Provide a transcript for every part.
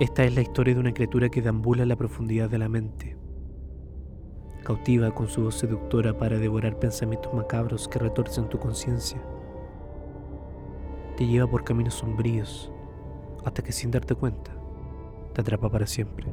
Esta es la historia de una criatura que deambula en la profundidad de la mente, cautiva con su voz seductora para devorar pensamientos macabros que retorcen tu conciencia. Te lleva por caminos sombríos hasta que sin darte cuenta te atrapa para siempre.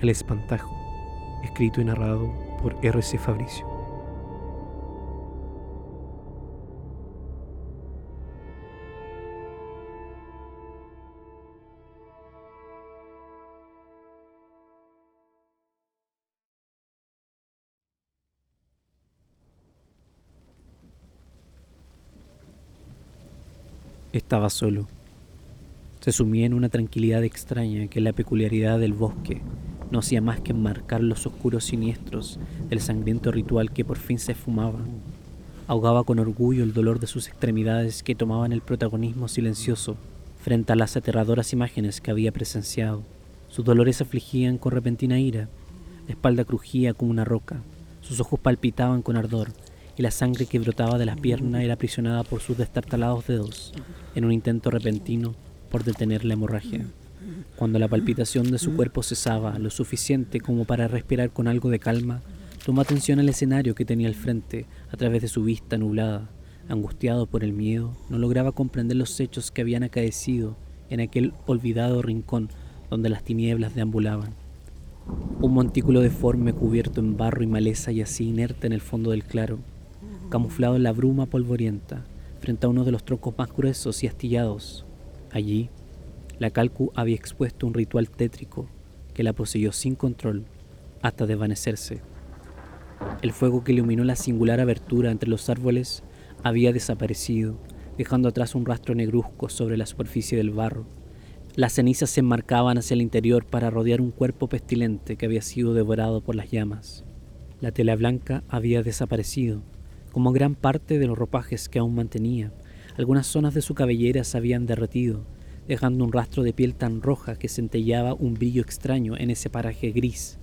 El espantajo, escrito y narrado por R.C. Fabricio. Estaba solo. Se sumía en una tranquilidad extraña que la peculiaridad del bosque no hacía más que enmarcar los oscuros siniestros del sangriento ritual que por fin se esfumaba. Ahogaba con orgullo el dolor de sus extremidades que tomaban el protagonismo silencioso frente a las aterradoras imágenes que había presenciado. Sus dolores afligían con repentina ira, la espalda crujía como una roca, sus ojos palpitaban con ardor y la sangre que brotaba de las piernas era aprisionada por sus destartalados dedos en un intento repentino por detener la hemorragia. Cuando la palpitación de su cuerpo cesaba lo suficiente como para respirar con algo de calma, tomó atención al escenario que tenía al frente a través de su vista nublada. Angustiado por el miedo, no lograba comprender los hechos que habían acaecido en aquel olvidado rincón donde las tinieblas deambulaban. Un montículo deforme cubierto en barro y maleza yacía inerte en el fondo del claro, camuflado en la bruma polvorienta, frente a uno de los troncos más gruesos y astillados. Allí, la Calcu había expuesto un ritual tétrico que la poseyó sin control hasta desvanecerse. El fuego que iluminó la singular abertura entre los árboles había desaparecido, dejando atrás un rastro negruzco sobre la superficie del barro. Las cenizas se enmarcaban hacia el interior para rodear un cuerpo pestilente que había sido devorado por las llamas. La tela blanca había desaparecido, como gran parte de los ropajes que aún mantenía. Algunas zonas de su cabellera se habían derretido, dejando un rastro de piel tan roja que centellaba un brillo extraño en ese paraje gris,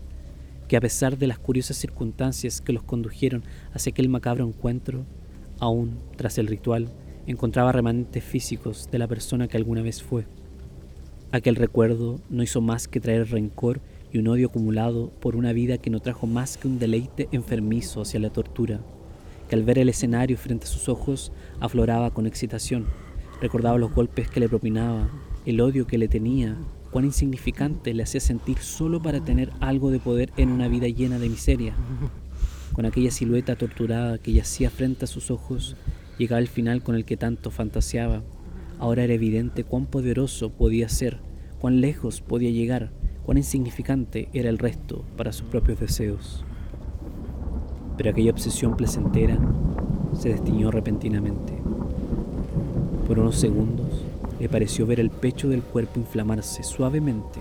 que a pesar de las curiosas circunstancias que los condujeron hacia aquel macabro encuentro, aún tras el ritual, encontraba remanentes físicos de la persona que alguna vez fue. Aquel recuerdo no hizo más que traer rencor y un odio acumulado por una vida que no trajo más que un deleite enfermizo hacia la tortura que al ver el escenario frente a sus ojos afloraba con excitación. Recordaba los golpes que le propinaba, el odio que le tenía, cuán insignificante le hacía sentir solo para tener algo de poder en una vida llena de miseria. Con aquella silueta torturada que yacía frente a sus ojos, llegaba el final con el que tanto fantaseaba. Ahora era evidente cuán poderoso podía ser, cuán lejos podía llegar, cuán insignificante era el resto para sus propios deseos pero aquella obsesión placentera se destiñó repentinamente. Por unos segundos le pareció ver el pecho del cuerpo inflamarse suavemente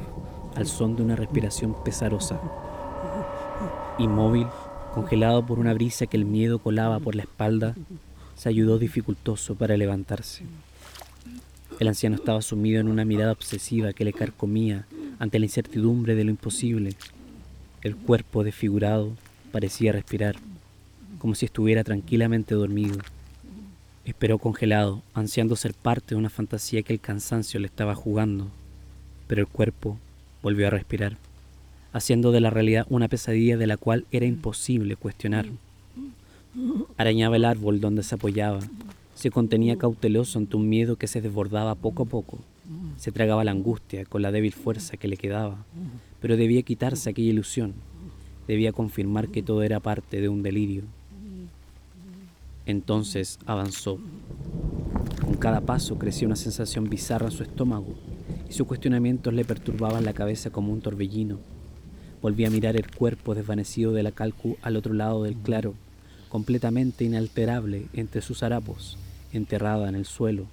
al son de una respiración pesarosa. Inmóvil, congelado por una brisa que el miedo colaba por la espalda, se ayudó dificultoso para levantarse. El anciano estaba sumido en una mirada obsesiva que le carcomía ante la incertidumbre de lo imposible. El cuerpo desfigurado parecía respirar, como si estuviera tranquilamente dormido. Esperó congelado, ansiando ser parte de una fantasía que el cansancio le estaba jugando, pero el cuerpo volvió a respirar, haciendo de la realidad una pesadilla de la cual era imposible cuestionar. Arañaba el árbol donde se apoyaba, se contenía cauteloso ante un miedo que se desbordaba poco a poco, se tragaba la angustia con la débil fuerza que le quedaba, pero debía quitarse aquella ilusión, debía confirmar que todo era parte de un delirio. Entonces avanzó. Con cada paso crecía una sensación bizarra en su estómago y sus cuestionamientos le perturbaban la cabeza como un torbellino. Volví a mirar el cuerpo desvanecido de la calcu al otro lado del claro, completamente inalterable entre sus harapos, enterrada en el suelo,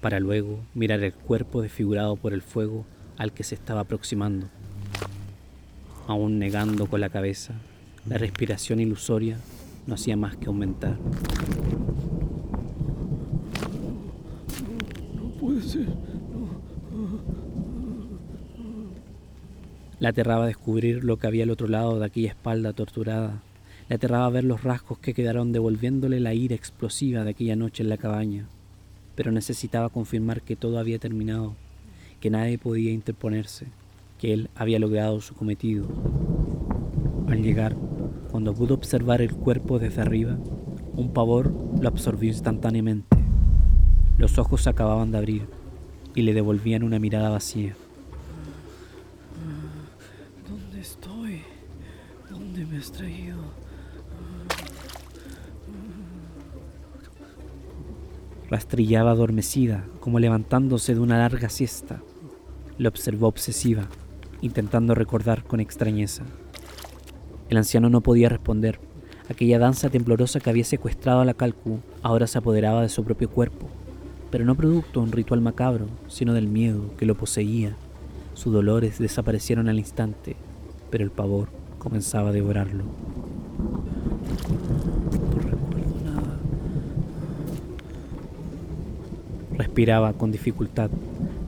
para luego mirar el cuerpo desfigurado por el fuego al que se estaba aproximando aún negando con la cabeza. La respiración ilusoria no hacía más que aumentar. No puede ser. La aterraba descubrir lo que había al otro lado de aquella espalda torturada. Le aterraba ver los rasgos que quedaron devolviéndole la ira explosiva de aquella noche en la cabaña. pero necesitaba confirmar que todo había terminado, que nadie podía interponerse, que él había logrado su cometido. Al llegar, cuando pudo observar el cuerpo desde arriba, un pavor lo absorbió instantáneamente. Los ojos se acababan de abrir y le devolvían una mirada vacía. ¿Dónde estoy? ¿Dónde me has traído? Rastrillaba adormecida, como levantándose de una larga siesta. Lo observó obsesiva, intentando recordar con extrañeza. El anciano no podía responder. Aquella danza temblorosa que había secuestrado a la Calcu ahora se apoderaba de su propio cuerpo, pero no producto de un ritual macabro, sino del miedo que lo poseía. Sus dolores desaparecieron al instante, pero el pavor comenzaba a devorarlo. No recuerdo nada. Respiraba con dificultad,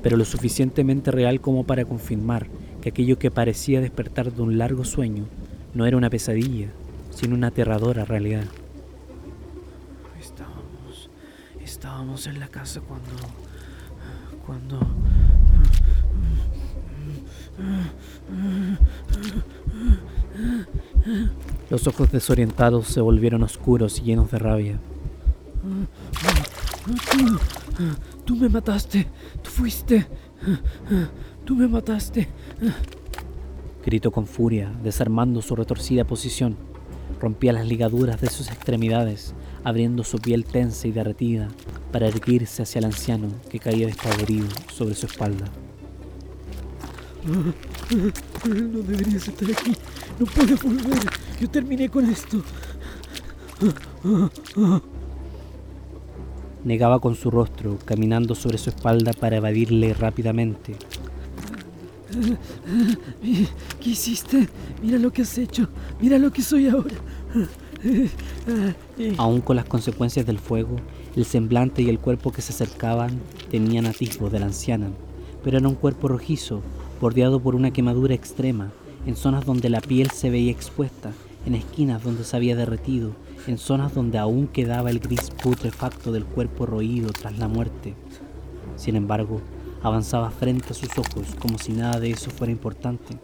pero lo suficientemente real como para confirmar que aquello que parecía despertar de un largo sueño no era una pesadilla, sino una aterradora realidad. Estábamos. Estábamos en la casa cuando. Cuando. Los ojos desorientados se volvieron oscuros y llenos de rabia. Tú me mataste. Tú fuiste. Tú me mataste. Gritó con furia, desarmando su retorcida posición. Rompía las ligaduras de sus extremidades, abriendo su piel tensa y derretida para erguirse hacia el anciano que caía despavorido sobre su espalda. No deberías estar aquí. No puedes volver. Yo terminé con esto. Negaba con su rostro, caminando sobre su espalda para evadirle rápidamente. ¿Qué hiciste? Mira lo que has hecho. Mira lo que soy ahora. Aún con las consecuencias del fuego, el semblante y el cuerpo que se acercaban tenían atisbos de la anciana, pero era un cuerpo rojizo, bordeado por una quemadura extrema, en zonas donde la piel se veía expuesta, en esquinas donde se había derretido, en zonas donde aún quedaba el gris putrefacto del cuerpo roído tras la muerte. Sin embargo, avanzaba frente a sus ojos como si nada de eso fuera importante.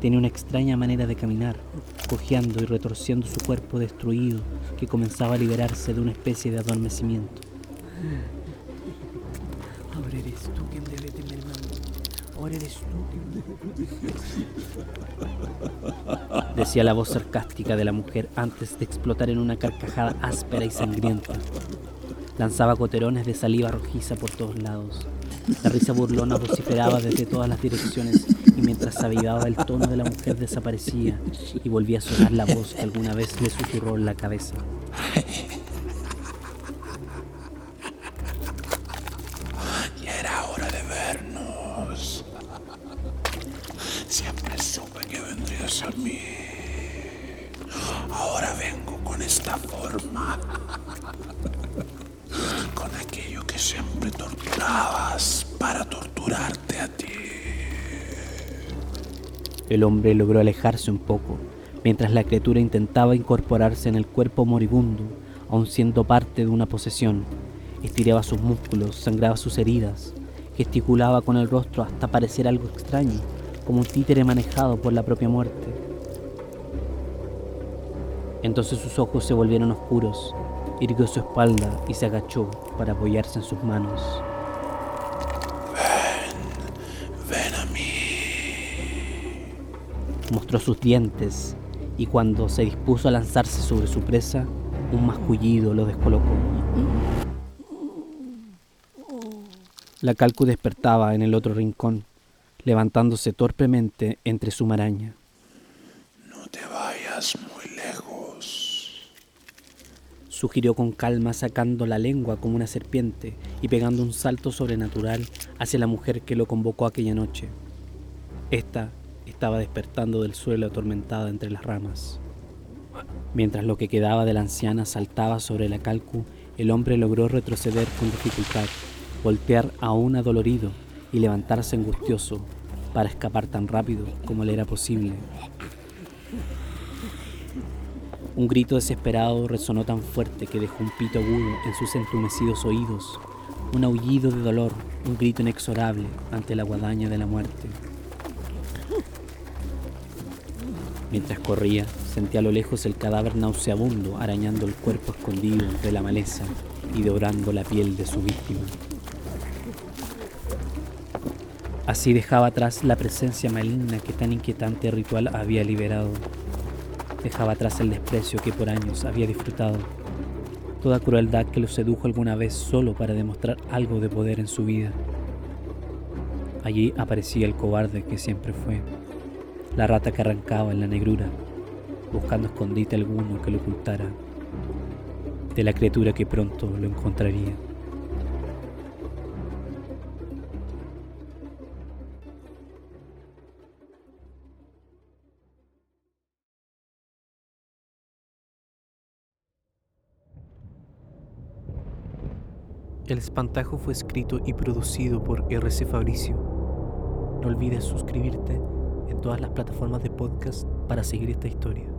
Tenía una extraña manera de caminar, cojeando y retorciendo su cuerpo destruido que comenzaba a liberarse de una especie de adormecimiento. Ahora eres tú quien debe. Ahora eres tú quien Decía la voz sarcástica de la mujer antes de explotar en una carcajada áspera y sangrienta. Lanzaba coterones de saliva rojiza por todos lados. La risa burlona vociferaba desde todas las direcciones y mientras se avivaba el tono de la mujer desaparecía y volvía a sonar la voz que alguna vez le susurró en la cabeza. Ya era hora de vernos. Siempre supe que vendrías a mí. Ahora vengo con esta forma. Siempre torturabas para torturarte a ti. El hombre logró alejarse un poco, mientras la criatura intentaba incorporarse en el cuerpo moribundo, aun siendo parte de una posesión. Estiraba sus músculos, sangraba sus heridas, gesticulaba con el rostro hasta parecer algo extraño, como un títere manejado por la propia muerte. Entonces sus ojos se volvieron oscuros, irguió su espalda y se agachó para apoyarse en sus manos. Ven a mí. Mostró sus dientes y cuando se dispuso a lanzarse sobre su presa, un mascullido lo descolocó. La calcu despertaba en el otro rincón, levantándose torpemente entre su maraña. No te vayas. Sugirió con calma sacando la lengua como una serpiente y pegando un salto sobrenatural hacia la mujer que lo convocó aquella noche. Esta estaba despertando del suelo atormentada entre las ramas. Mientras lo que quedaba de la anciana saltaba sobre la calcu, el hombre logró retroceder con dificultad, voltear aún adolorido y levantarse angustioso para escapar tan rápido como le era posible. Un grito desesperado resonó tan fuerte que dejó un pito agudo en sus entumecidos oídos, Un aullido de dolor, un grito inexorable ante la guadaña de la muerte. Mientras corría, sentía a lo lejos el cadáver nauseabundo arañando el cuerpo escondido entre la maleza y devorando la piel de su víctima. Así dejaba atrás la presencia maligna que tan inquietante ritual había liberado. Dejaba atrás el desprecio que por años había disfrutado. Toda crueldad que lo sedujo alguna vez solo para demostrar algo de poder en su vida. Allí aparecía el cobarde que siempre fue, la rata que arrancaba en la negrura, buscando escondite alguno que lo ocultara de la criatura que pronto lo encontraría. El espantajo fue escrito y producido por RC Fabricio. No olvides suscribirte en todas las plataformas de podcast para seguir esta historia.